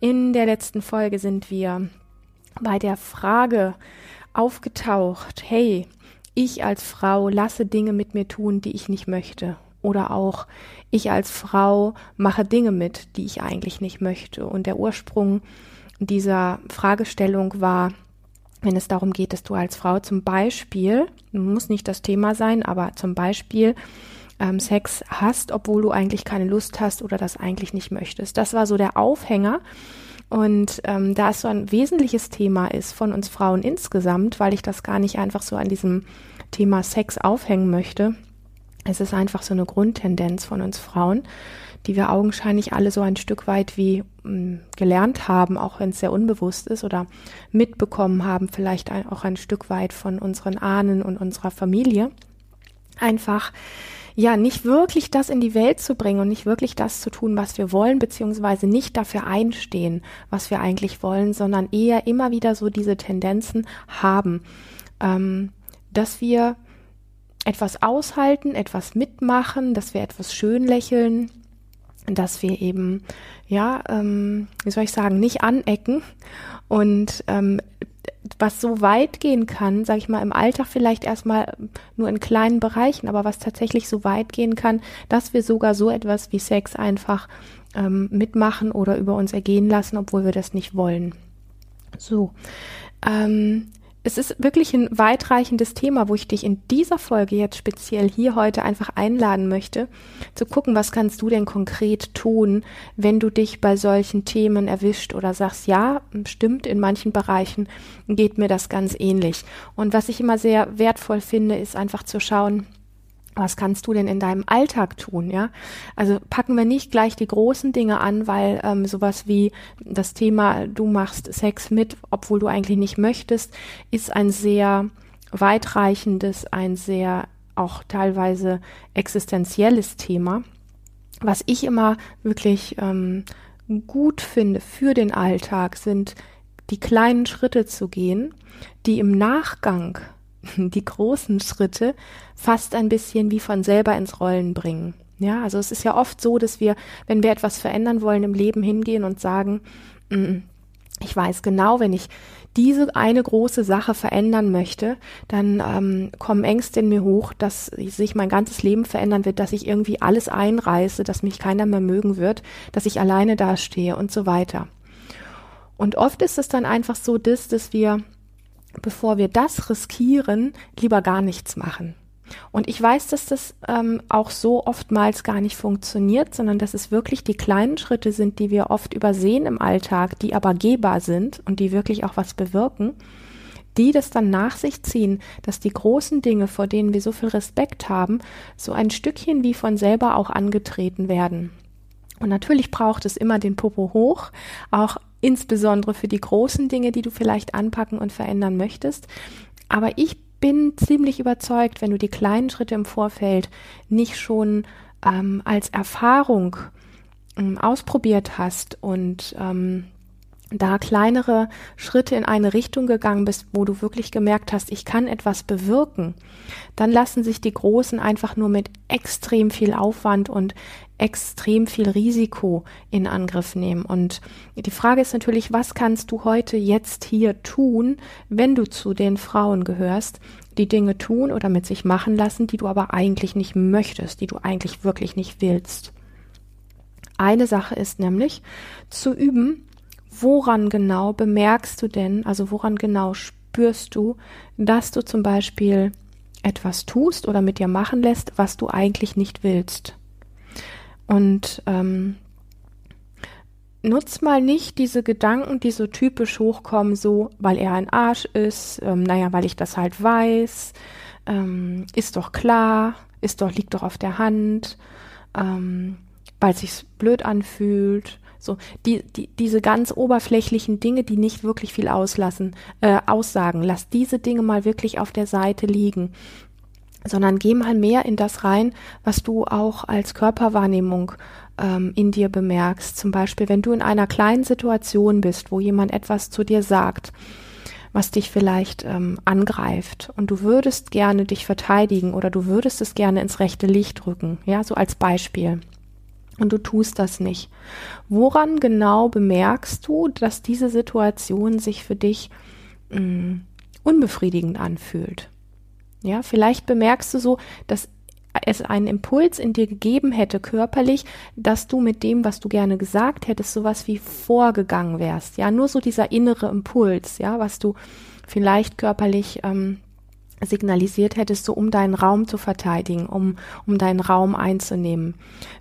In der letzten Folge sind wir bei der Frage aufgetaucht, hey, ich als Frau lasse Dinge mit mir tun, die ich nicht möchte. Oder auch ich als Frau mache Dinge mit, die ich eigentlich nicht möchte. Und der Ursprung dieser Fragestellung war, wenn es darum geht, dass du als Frau zum Beispiel, muss nicht das Thema sein, aber zum Beispiel ähm, Sex hast, obwohl du eigentlich keine Lust hast oder das eigentlich nicht möchtest. Das war so der Aufhänger. Und ähm, da es so ein wesentliches Thema ist von uns Frauen insgesamt, weil ich das gar nicht einfach so an diesem Thema Sex aufhängen möchte, es ist einfach so eine Grundtendenz von uns Frauen, die wir augenscheinlich alle so ein Stück weit wie mh, hm, gelernt haben, auch wenn es sehr unbewusst ist oder mitbekommen haben, vielleicht auch ein Stück weit von unseren Ahnen und unserer Familie. Einfach ja, nicht wirklich das in die Welt zu bringen und nicht wirklich das zu tun, was wir wollen, beziehungsweise nicht dafür einstehen, was wir eigentlich wollen, sondern eher immer wieder so diese Tendenzen haben, ähm, dass wir etwas aushalten, etwas mitmachen, dass wir etwas schön lächeln, dass wir eben, ja, ähm, wie soll ich sagen, nicht anecken und ähm, was so weit gehen kann, sage ich mal, im Alltag vielleicht erstmal nur in kleinen Bereichen, aber was tatsächlich so weit gehen kann, dass wir sogar so etwas wie Sex einfach ähm, mitmachen oder über uns ergehen lassen, obwohl wir das nicht wollen. So. Ähm, es ist wirklich ein weitreichendes Thema, wo ich dich in dieser Folge jetzt speziell hier heute einfach einladen möchte, zu gucken, was kannst du denn konkret tun, wenn du dich bei solchen Themen erwischt oder sagst, ja, stimmt, in manchen Bereichen geht mir das ganz ähnlich. Und was ich immer sehr wertvoll finde, ist einfach zu schauen, was kannst du denn in deinem Alltag tun, ja? Also packen wir nicht gleich die großen Dinge an, weil ähm, sowas wie das Thema, du machst Sex mit, obwohl du eigentlich nicht möchtest, ist ein sehr weitreichendes, ein sehr auch teilweise existenzielles Thema. Was ich immer wirklich ähm, gut finde für den Alltag, sind die kleinen Schritte zu gehen, die im Nachgang die großen Schritte fast ein bisschen wie von selber ins Rollen bringen. Ja, also es ist ja oft so, dass wir, wenn wir etwas verändern wollen im Leben, hingehen und sagen, mm, ich weiß genau, wenn ich diese eine große Sache verändern möchte, dann ähm, kommen Ängste in mir hoch, dass sich mein ganzes Leben verändern wird, dass ich irgendwie alles einreiße, dass mich keiner mehr mögen wird, dass ich alleine dastehe und so weiter. Und oft ist es dann einfach so, dass, dass wir bevor wir das riskieren, lieber gar nichts machen. Und ich weiß, dass das ähm, auch so oftmals gar nicht funktioniert, sondern dass es wirklich die kleinen Schritte sind, die wir oft übersehen im Alltag, die aber gehbar sind und die wirklich auch was bewirken, die das dann nach sich ziehen, dass die großen Dinge, vor denen wir so viel Respekt haben, so ein Stückchen wie von selber auch angetreten werden. Und natürlich braucht es immer den Popo hoch, auch insbesondere für die großen Dinge, die du vielleicht anpacken und verändern möchtest. Aber ich bin ziemlich überzeugt, wenn du die kleinen Schritte im Vorfeld nicht schon ähm, als Erfahrung ähm, ausprobiert hast und ähm, da kleinere Schritte in eine Richtung gegangen bist, wo du wirklich gemerkt hast, ich kann etwas bewirken, dann lassen sich die Großen einfach nur mit extrem viel Aufwand und extrem viel Risiko in Angriff nehmen. Und die Frage ist natürlich, was kannst du heute jetzt hier tun, wenn du zu den Frauen gehörst, die Dinge tun oder mit sich machen lassen, die du aber eigentlich nicht möchtest, die du eigentlich wirklich nicht willst. Eine Sache ist nämlich zu üben, woran genau bemerkst du denn, also woran genau spürst du, dass du zum Beispiel etwas tust oder mit dir machen lässt, was du eigentlich nicht willst. Und ähm, nutz mal nicht diese Gedanken, die so typisch hochkommen, so, weil er ein Arsch ist, ähm, naja, weil ich das halt weiß, ähm, ist doch klar, ist doch, liegt doch auf der Hand, ähm, weil es sich blöd anfühlt, So, die, die, diese ganz oberflächlichen Dinge, die nicht wirklich viel auslassen, äh, aussagen. Lass diese Dinge mal wirklich auf der Seite liegen. Sondern geh mal mehr in das rein, was du auch als Körperwahrnehmung ähm, in dir bemerkst. Zum Beispiel, wenn du in einer kleinen Situation bist, wo jemand etwas zu dir sagt, was dich vielleicht ähm, angreift und du würdest gerne dich verteidigen oder du würdest es gerne ins rechte Licht rücken, ja, so als Beispiel. Und du tust das nicht. Woran genau bemerkst du, dass diese Situation sich für dich mh, mm, unbefriedigend anfühlt? Ja, vielleicht bemerkst du so, dass es einen Impuls in dir gegeben hätte, körperlich, dass du mit dem, was du gerne gesagt hättest, sowas wie vorgegangen wärst. Ja, nur so dieser innere Impuls, ja, was du vielleicht körperlich ähm, signalisiert hättest, so um deinen Raum zu verteidigen, um, um deinen Raum einzunehmen.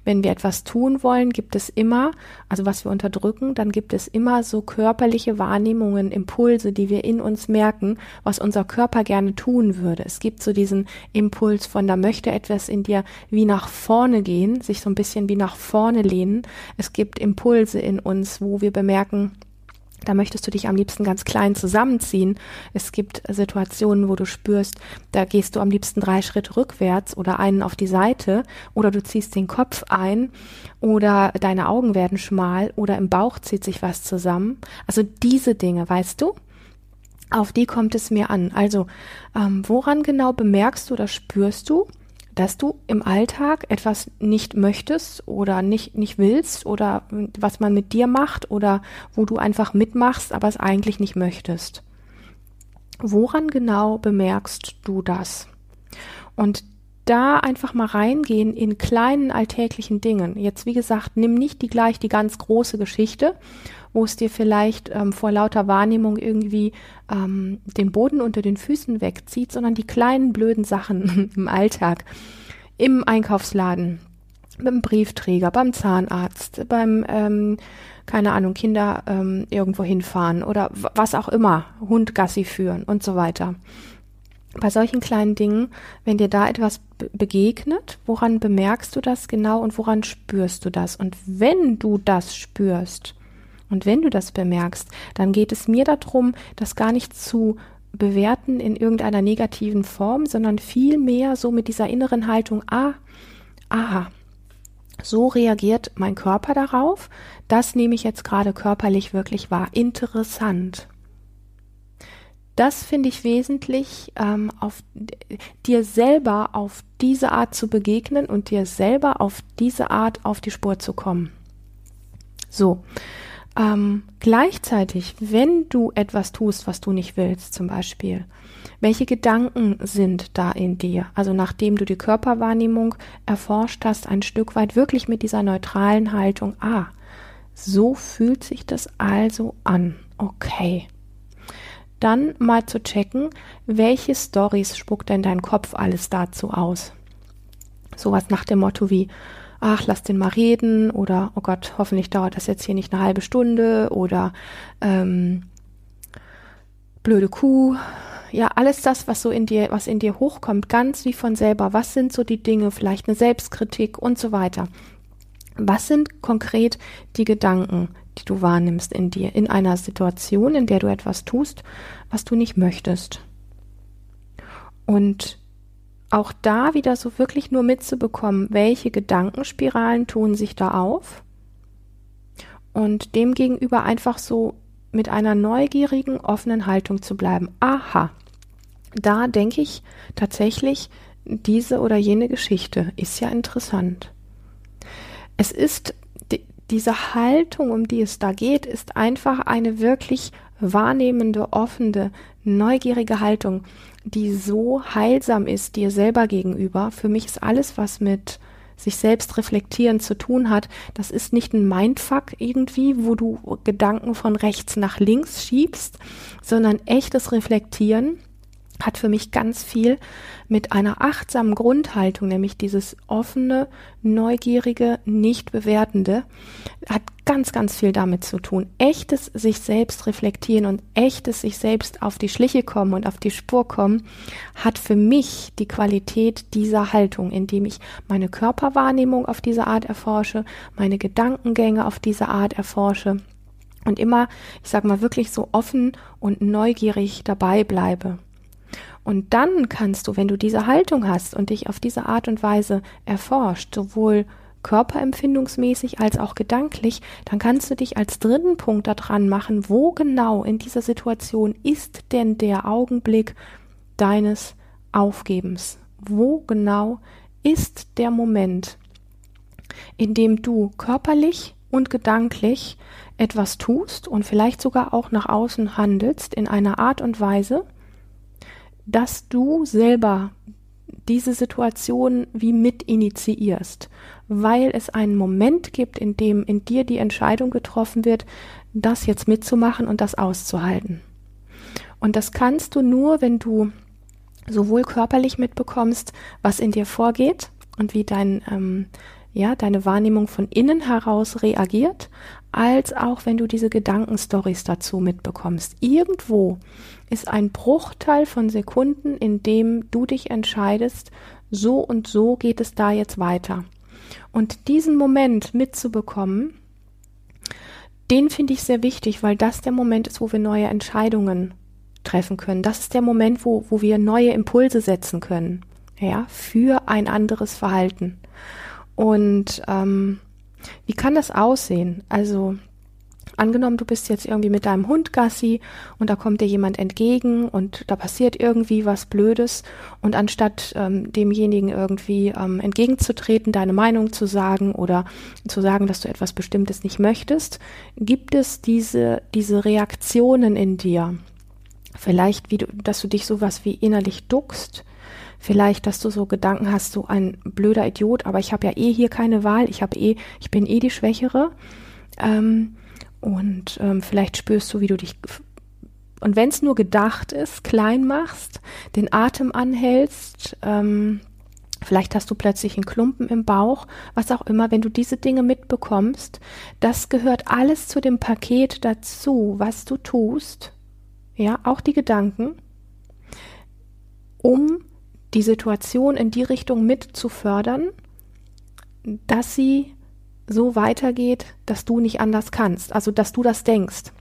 Wenn wir etwas tun wollen, gibt es immer, also was wir unterdrücken, dann gibt es immer so körperliche Wahrnehmungen, Impulse, die wir in uns merken, was unser Körper gerne tun würde. Es gibt so diesen Impuls von, da möchte etwas in dir wie nach vorne gehen, sich so ein bisschen wie nach vorne lehnen. Es gibt Impulse in uns, wo wir bemerken, da möchtest du dich am liebsten ganz klein zusammenziehen. Es gibt Situationen, wo du spürst, da gehst du am liebsten drei Schritte rückwärts oder einen auf die Seite oder du ziehst den Kopf ein oder deine Augen werden schmal oder im Bauch zieht sich was zusammen. Also diese Dinge, weißt du? Auf die kommt es mir an. Also, ähm, woran genau bemerkst du oder spürst du, dass du im Alltag etwas nicht möchtest oder nicht, nicht willst oder was man mit dir macht oder wo du einfach mitmachst, aber es eigentlich nicht möchtest. Woran genau bemerkst du das? Und da einfach mal reingehen in kleinen alltäglichen Dingen. Jetzt, wie gesagt, nimm nicht die gleich die ganz große Geschichte, wo es dir vielleicht ähm, vor lauter Wahrnehmung irgendwie ähm, den Boden unter den Füßen wegzieht, sondern die kleinen blöden Sachen im Alltag, im Einkaufsladen, beim Briefträger, beim Zahnarzt, beim ähm, keine Ahnung, Kinder ähm, irgendwo hinfahren oder was auch immer, Hund Gassi führen und so weiter bei solchen kleinen Dingen, wenn dir da etwas begegnet, woran bemerkst du das genau und woran spürst du das? Und wenn du das spürst und wenn du das bemerkst, dann geht es mir darum, das gar nicht zu bewerten in irgendeiner negativen Form, sondern vielmehr so mit dieser inneren Haltung, ah, aha, so reagiert mein Körper darauf, das nehme ich jetzt gerade körperlich wirklich wahr. Interessant das finde ich wesentlich, ähm, auf dir selber auf diese Art zu begegnen und dir selber auf diese Art auf die Spur zu kommen. So. Ähm, gleichzeitig, wenn du etwas tust, was du nicht willst, zum Beispiel, welche Gedanken sind da in dir? Also nachdem du die Körperwahrnehmung erforscht hast, ein Stück weit wirklich mit dieser neutralen Haltung, ah, so fühlt sich das also an. Okay dann mal zu checken, welche Stories spuckt denn dein Kopf alles dazu aus. Sowas nach dem Motto wie, ach, lass den mal reden oder, oh Gott, hoffentlich dauert das jetzt hier nicht eine halbe Stunde oder ähm, blöde Kuh. Ja, alles das, was so in dir, was in dir hochkommt, ganz wie von selber. Was sind so die Dinge, vielleicht eine Selbstkritik und so weiter. Was sind konkret die Gedanken, du wahrnimmst in dir, in einer Situation, in der du etwas tust, was du nicht möchtest. Und auch da wieder so wirklich nur mitzubekommen, welche Gedankenspiralen tun sich da auf und demgegenüber einfach so mit einer neugierigen, offenen Haltung zu bleiben. Aha, da denke ich tatsächlich, diese oder jene Geschichte ist ja interessant. Es ist diese Haltung, um die es da geht, ist einfach eine wirklich wahrnehmende, offene, neugierige Haltung, die so heilsam ist dir selber gegenüber. Für mich ist alles, was mit sich selbst reflektieren zu tun hat, das ist nicht ein Mindfuck irgendwie, wo du Gedanken von rechts nach links schiebst, sondern echtes Reflektieren hat für mich ganz viel mit einer achtsamen Grundhaltung, nämlich dieses offene, neugierige, nicht bewertende, hat ganz, ganz viel damit zu tun. Echtes sich selbst reflektieren und echtes sich selbst auf die Schliche kommen und auf die Spur kommen, hat für mich die Qualität dieser Haltung, indem ich meine Körperwahrnehmung auf diese Art erforsche, meine Gedankengänge auf diese Art erforsche und immer, ich sag mal, wirklich so offen und neugierig dabei bleibe. Und dann kannst du, wenn du diese Haltung hast und dich auf diese Art und Weise erforscht, sowohl körperempfindungsmäßig als auch gedanklich, dann kannst du dich als dritten Punkt daran machen, wo genau in dieser Situation ist denn der Augenblick deines Aufgebens? Wo genau ist der Moment, in dem du körperlich und gedanklich etwas tust und vielleicht sogar auch nach außen handelst in einer Art und Weise, dass du selber diese Situation wie mit initiierst, weil es einen Moment gibt, in dem in dir die Entscheidung getroffen wird, das jetzt mitzumachen und das auszuhalten. Und das kannst du nur, wenn du sowohl körperlich mitbekommst, was in dir vorgeht und wie dein ähm, ja, deine Wahrnehmung von innen heraus reagiert, als auch wenn du diese Gedankenstories dazu mitbekommst. Irgendwo ist ein Bruchteil von Sekunden, in dem du dich entscheidest, so und so geht es da jetzt weiter. Und diesen Moment mitzubekommen, den finde ich sehr wichtig, weil das der Moment ist, wo wir neue Entscheidungen treffen können. Das ist der Moment, wo, wo wir neue Impulse setzen können, ja, für ein anderes Verhalten. Und ähm, wie kann das aussehen? Also angenommen, du bist jetzt irgendwie mit deinem Hund Gassi und da kommt dir jemand entgegen und da passiert irgendwie was Blödes und anstatt ähm, demjenigen irgendwie ähm, entgegenzutreten, deine Meinung zu sagen oder zu sagen, dass du etwas Bestimmtes nicht möchtest, gibt es diese, diese Reaktionen in dir. Vielleicht, wie du, dass du dich sowas wie innerlich duckst, vielleicht, dass du so Gedanken hast, so ein blöder Idiot, aber ich habe ja eh hier keine Wahl, ich habe eh, ich bin eh die Schwächere. Ähm, und ähm, vielleicht spürst du, wie du dich und wenn es nur gedacht ist, klein machst, den Atem anhältst, ähm, vielleicht hast du plötzlich einen Klumpen im Bauch, was auch immer, wenn du diese Dinge mitbekommst, das gehört alles zu dem Paket dazu, was du tust, ja, auch die Gedanken, um die Situation in die Richtung mit zu fördern, dass sie so weitergeht, dass du nicht anders kannst, also dass du das denkst.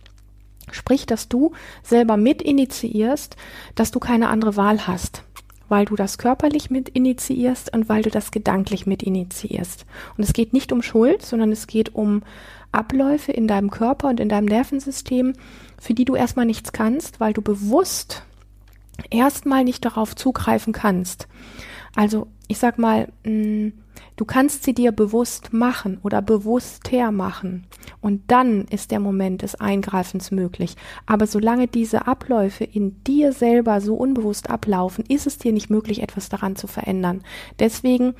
Sprich, dass du selber mit initiierst, dass du keine andere Wahl hast, weil du das körperlich mit initiierst und weil du das gedanklich mit initiierst. Und es geht nicht um Schuld, sondern es geht um Abläufe in deinem Körper und in deinem Nervensystem, für die du erstmal nichts kannst, weil du bewusst erstmal nicht darauf zugreifen kannst. Also ich sag mal, mm, du kannst sie dir bewusst machen oder bewusster machen. Und dann ist der Moment des Eingreifens möglich. Aber solange diese Abläufe in dir selber so unbewusst ablaufen, ist es dir nicht möglich, etwas daran zu verändern. Deswegen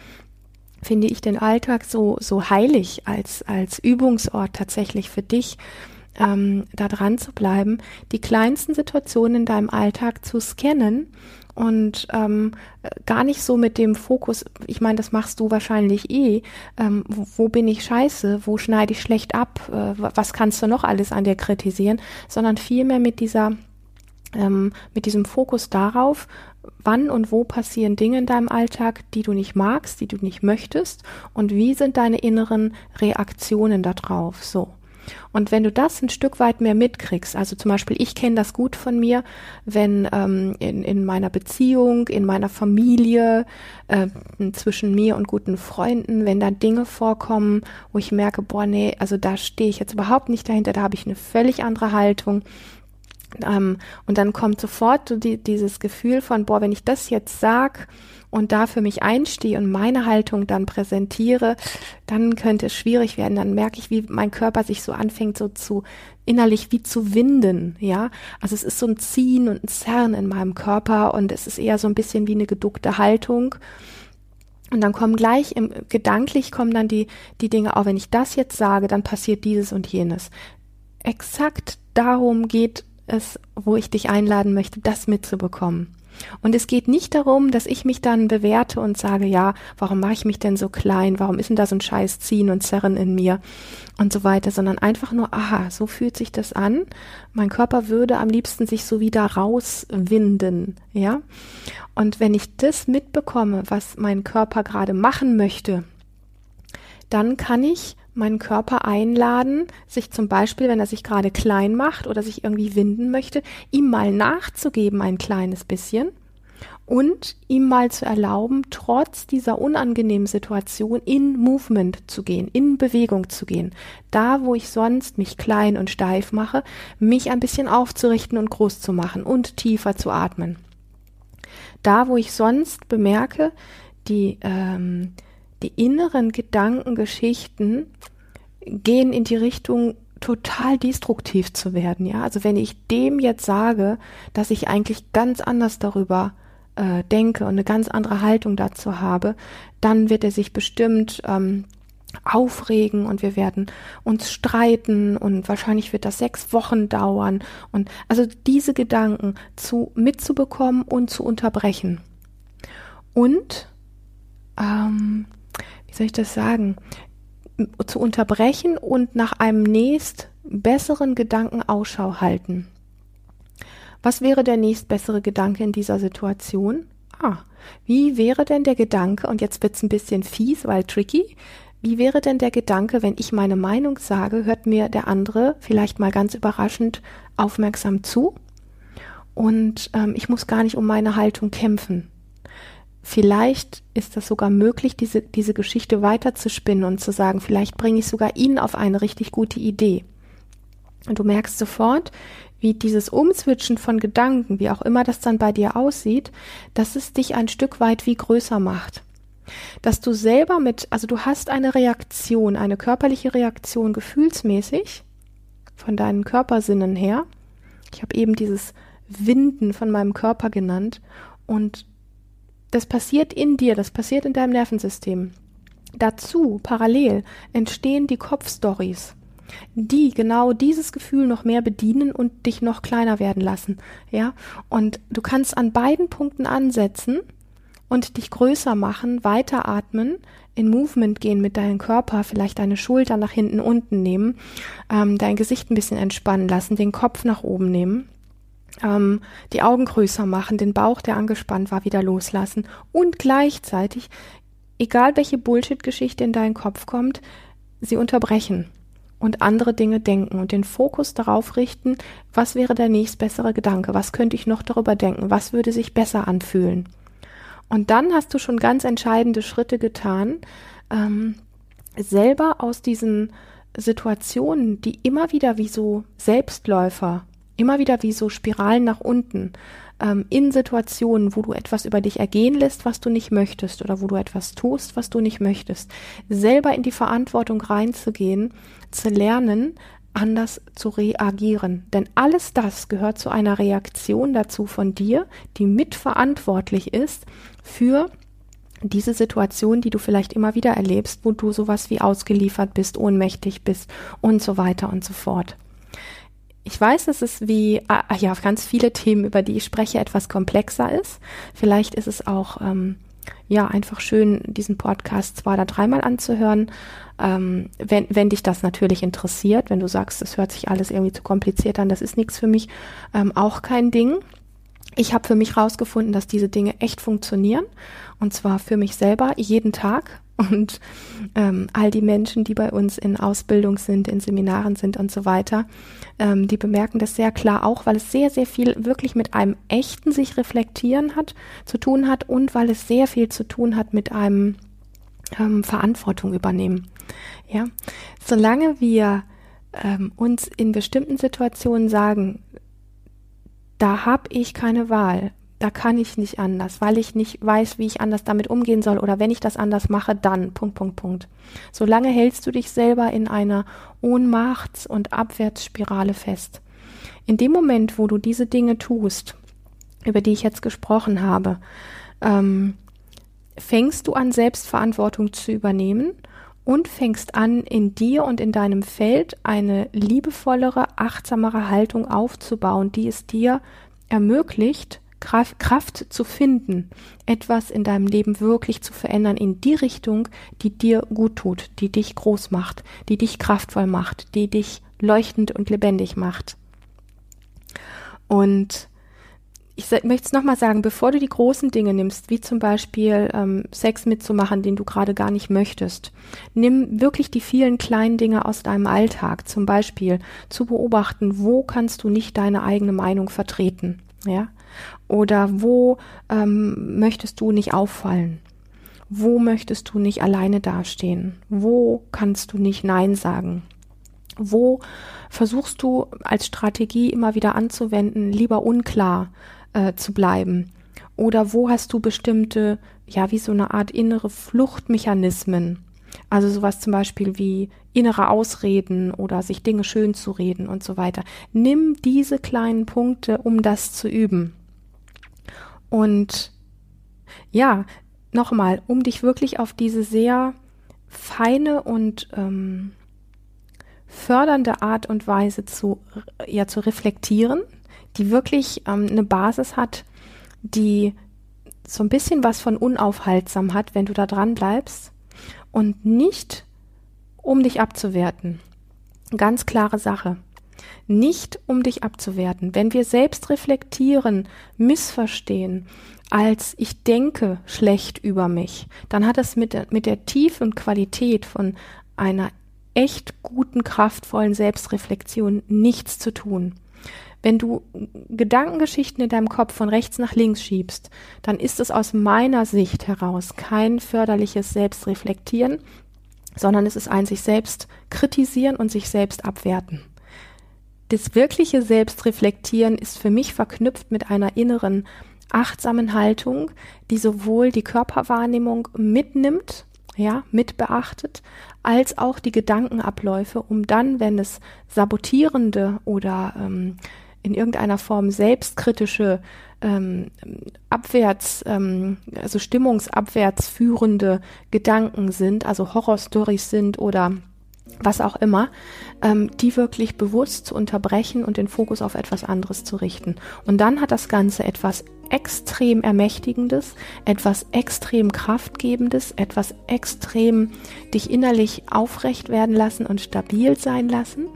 finde ich den Alltag so, so heilig als, als Übungsort tatsächlich für dich, ähm, da dran zu bleiben, die kleinsten Situationen in deinem Alltag zu scannen und ähm, gar nicht so mit dem Fokus, ich meine, das machst du wahrscheinlich eh, ähm, wo, wo, bin ich scheiße, wo schneide ich schlecht ab, äh, was kannst du noch alles an dir kritisieren, sondern vielmehr mit dieser ähm, mit diesem Fokus darauf, wann und wo passieren Dinge in deinem Alltag, die du nicht magst, die du nicht möchtest und wie sind deine inneren Reaktionen darauf. So. Und wenn du das ein Stück weit mehr mitkriegst, also zum Beispiel, ich kenne das gut von mir, wenn ähm, in, in meiner Beziehung, in meiner Familie, äh, zwischen mir und guten Freunden, wenn da Dinge vorkommen, wo ich merke, boah, nee, also da stehe ich jetzt überhaupt nicht dahinter, da habe ich eine völlig andere Haltung. Ähm, und dann kommt sofort so die, dieses Gefühl von, boah, wenn ich das jetzt sag, und da für mich einstehe und meine Haltung dann präsentiere, dann könnte es schwierig werden. Dann merke ich, wie mein Körper sich so anfängt, so zu innerlich wie zu winden, ja. Also es ist so ein Ziehen und ein Zerren in meinem Körper und es ist eher so ein bisschen wie eine geduckte Haltung. Und dann kommen gleich im, gedanklich kommen dann die, die Dinge, auch wenn ich das jetzt sage, dann passiert dieses und jenes. Exakt darum geht es, wo ich dich einladen möchte, das mitzubekommen. Und es geht nicht darum, dass ich mich dann bewerte und sage, ja, warum mache ich mich denn so klein? Warum ist denn da so ein scheiß Ziehen und Zerren in mir? Und so weiter, sondern einfach nur, aha, so fühlt sich das an. Mein Körper würde am liebsten sich so wieder rauswinden, ja? Und wenn ich das mitbekomme, was mein Körper gerade machen möchte, dann kann ich meinen Körper einladen, sich zum Beispiel, wenn er sich gerade klein macht oder sich irgendwie winden möchte, ihm mal nachzugeben ein kleines bisschen und ihm mal zu erlauben, trotz dieser unangenehmen Situation in Movement zu gehen, in Bewegung zu gehen. Da, wo ich sonst mich klein und steif mache, mich ein bisschen aufzurichten und groß zu machen und tiefer zu atmen. Da, wo ich sonst bemerke, die ähm, die inneren Gedankengeschichten gehen in die Richtung total destruktiv zu werden, ja. Also wenn ich dem jetzt sage, dass ich eigentlich ganz anders darüber äh, denke und eine ganz andere Haltung dazu habe, dann wird er sich bestimmt ähm, aufregen und wir werden uns streiten und wahrscheinlich wird das sechs Wochen dauern und also diese Gedanken zu mitzubekommen und zu unterbrechen und ähm, wie soll ich das sagen, zu unterbrechen und nach einem nächst besseren Gedanken Ausschau halten. Was wäre der nächst bessere Gedanke in dieser Situation? Ah, wie wäre denn der Gedanke, und jetzt wird's ein bisschen fies, weil tricky, wie wäre denn der Gedanke, wenn ich meine Meinung sage, hört mir der andere vielleicht mal ganz überraschend aufmerksam zu und ähm, ich muss gar nicht um meine Haltung kämpfen. Vielleicht ist das sogar möglich, diese, diese Geschichte weiterzuspinnen und zu sagen, vielleicht bringe ich sogar ihn auf eine richtig gute Idee. Und du merkst sofort, wie dieses Umswitchen von Gedanken, wie auch immer das dann bei dir aussieht, dass es dich ein Stück weit wie größer macht. Dass du selber mit, also du hast eine Reaktion, eine körperliche Reaktion gefühlsmäßig von deinen Körpersinnen her. Ich habe eben dieses Winden von meinem Körper genannt und das passiert in dir, das passiert in deinem Nervensystem. Dazu, parallel, entstehen die Kopfstories, die genau dieses Gefühl noch mehr bedienen und dich noch kleiner werden lassen. Ja, und du kannst an beiden Punkten ansetzen und dich größer machen, weiteratmen, in Movement gehen mit deinem Körper, vielleicht deine Schulter nach hinten unten nehmen, ähm, dein Gesicht ein bisschen entspannen lassen, den Kopf nach oben nehmen ähm, die Augen größer machen, den Bauch, der angespannt war, wieder loslassen und gleichzeitig, egal welche Bullshit-Geschichte in deinen Kopf kommt, sie unterbrechen und andere Dinge denken und den Fokus darauf richten, was wäre der nächstbessere Gedanke, was könnte ich noch darüber denken, was würde sich besser anfühlen. Und dann hast du schon ganz entscheidende Schritte getan, ähm, selber aus diesen Situationen, die immer wieder wie so Selbstläufer immer wieder wie so Spiralen nach unten ähm, in Situationen, wo du etwas über dich ergehen lässt, was du nicht möchtest oder wo du etwas tust, was du nicht möchtest, selber in die Verantwortung reinzugehen, zu lernen, anders zu reagieren. Denn alles das gehört zu einer Reaktion dazu von dir, die mitverantwortlich ist für diese Situation, die du vielleicht immer wieder erlebst, wo du sowas wie ausgeliefert bist, ohnmächtig bist und so weiter und so fort. Ich weiß, dass es wie ah, ah, ja ganz viele Themen, über die ich spreche, etwas komplexer ist. Vielleicht ist es auch ähm, ja einfach schön, diesen Podcast zwei oder dreimal anzuhören, ähm, wenn, wenn dich das natürlich interessiert. Wenn du sagst, es hört sich alles irgendwie zu kompliziert an, das ist nichts für mich, ähm, auch kein Ding. Ich habe für mich rausgefunden, dass diese Dinge echt funktionieren und zwar für mich selber jeden Tag und ähm, all die Menschen, die bei uns in Ausbildung sind, in Seminaren sind und so weiter, ähm, die bemerken das sehr klar auch, weil es sehr, sehr viel wirklich mit einem echten sich reflektieren hat, zu tun hat und weil es sehr viel zu tun hat mit einem ähm, Verantwortung übernehmen. Ja, solange wir ähm, uns in bestimmten Situationen sagen, da habe ich keine Wahl, da kann ich nicht anders, weil ich nicht weiß, wie ich anders damit umgehen soll oder wenn ich das anders mache, dann Punkt, Punkt, Punkt. Solange hältst du dich selber in einer Ohnmachts- und Abwärtsspirale fest. In dem Moment, wo du diese Dinge tust, über die ich jetzt gesprochen habe, ähm, fängst du an, Selbstverantwortung zu übernehmen und fängst an, in dir und in deinem Feld eine liebevollere, achtsamere Haltung aufzubauen, die es dir ermöglicht, Kraft zu finden, etwas in deinem Leben wirklich zu verändern in die Richtung, die dir gut tut, die dich groß macht, die dich kraftvoll macht, die dich leuchtend und lebendig macht. Und ich möchte es nochmal sagen, bevor du die großen Dinge nimmst, wie zum Beispiel ähm, Sex mitzumachen, den du gerade gar nicht möchtest, nimm wirklich die vielen kleinen Dinge aus deinem Alltag, zum Beispiel zu beobachten, wo kannst du nicht deine eigene Meinung vertreten, ja, oder wo ähm, möchtest du nicht auffallen, wo möchtest du nicht alleine dastehen, wo kannst du nicht Nein sagen, wo versuchst du als Strategie immer wieder anzuwenden, lieber unklar äh, zu bleiben? Oder wo hast du bestimmte, ja, wie so eine Art innere Fluchtmechanismen? Also sowas zum Beispiel wie innere Ausreden oder sich Dinge schön zu reden und so weiter. Nimm diese kleinen Punkte, um das zu üben. Und ja, nochmal, um dich wirklich auf diese sehr feine und ähm, fördernde Art und Weise zu, ja, zu reflektieren, die wirklich ähm, eine Basis hat, die so ein bisschen was von unaufhaltsam hat, wenn du da dran bleibst und nicht um dich abzuwerten. Ganz klare Sache. Nicht um dich abzuwerten. Wenn wir selbst reflektieren, missverstehen, als ich denke schlecht über mich, dann hat das mit der, mit der Tiefe und Qualität von einer echt guten, kraftvollen Selbstreflexion nichts zu tun. Wenn du Gedankengeschichten in deinem Kopf von rechts nach links schiebst, dann ist es aus meiner Sicht heraus kein förderliches Selbstreflektieren, sondern es ist ein sich selbst kritisieren und sich selbst abwerten. Das wirkliche Selbstreflektieren ist für mich verknüpft mit einer inneren achtsamen Haltung, die sowohl die Körperwahrnehmung mitnimmt, ja, mit beachtet, als auch die Gedankenabläufe, um dann, wenn es sabotierende oder ähm, in irgendeiner Form selbstkritische ähm, abwärts, ähm, also stimmungsabwärts führende Gedanken sind, also Horrorstories sind oder was auch immer, ähm, die wirklich bewusst zu unterbrechen und den Fokus auf etwas anderes zu richten. Und dann hat das Ganze etwas extrem Ermächtigendes, etwas extrem Kraftgebendes, etwas extrem dich innerlich aufrecht werden lassen und stabil sein lassen.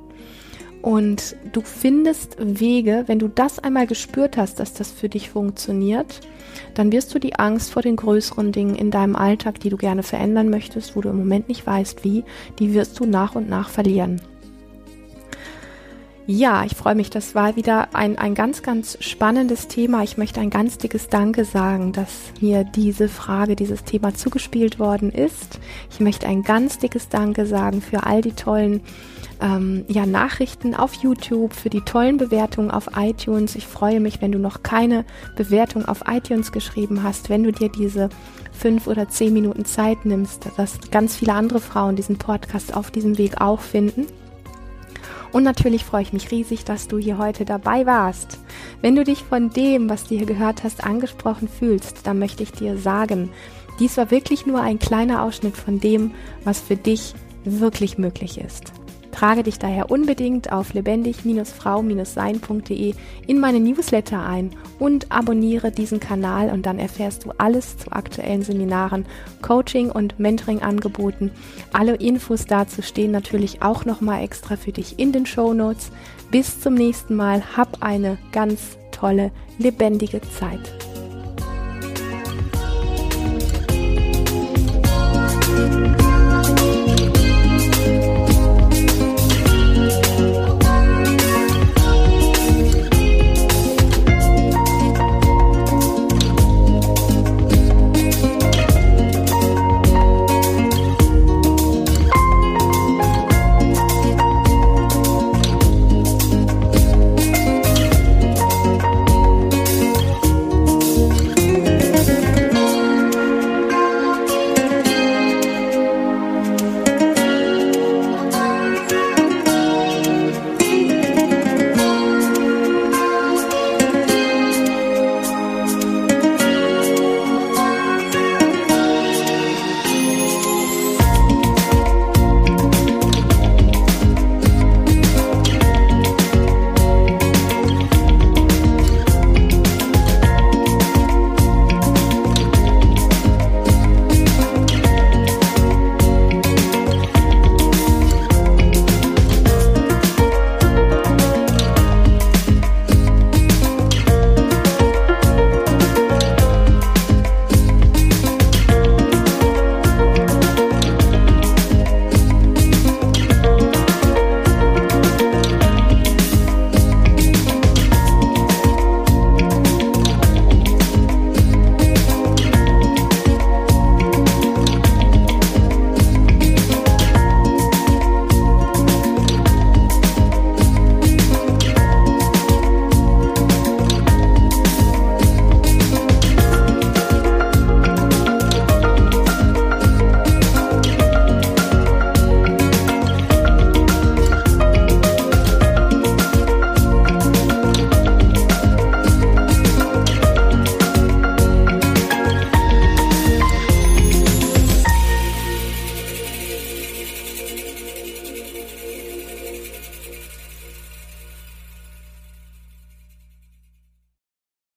Und du findest Wege, wenn du das einmal gespürt hast, dass das für dich funktioniert, dann wirst du die Angst vor den größeren Dingen in deinem Alltag, die du gerne verändern möchtest, wo du im Moment nicht weißt wie, die wirst du nach und nach verlieren. Ja, ich freue mich. Das war wieder ein, ein ganz, ganz spannendes Thema. Ich möchte ein ganz dickes Danke sagen, dass mir diese Frage, dieses Thema zugespielt worden ist. Ich möchte ein ganz dickes Danke sagen für all die tollen ähm, ja, Nachrichten auf YouTube, für die tollen Bewertungen auf iTunes. Ich freue mich, wenn du noch keine Bewertung auf iTunes geschrieben hast, wenn du dir diese fünf oder zehn Minuten Zeit nimmst, dass ganz viele andere Frauen diesen Podcast auf diesem Weg auch finden. Und natürlich freue ich mich riesig, dass du hier heute dabei warst. Wenn du dich von dem, was du hier gehört hast, angesprochen fühlst, dann möchte ich dir sagen, dies war wirklich nur ein kleiner Ausschnitt von dem, was für dich wirklich möglich ist. Trage dich daher unbedingt auf lebendig-frau-sein.de in meine Newsletter ein und abonniere diesen Kanal und dann erfährst du alles zu aktuellen Seminaren, Coaching und Mentoring-Angeboten. Alle Infos dazu stehen natürlich auch nochmal extra für dich in den Show Notes. Bis zum nächsten Mal. Hab eine ganz tolle, lebendige Zeit.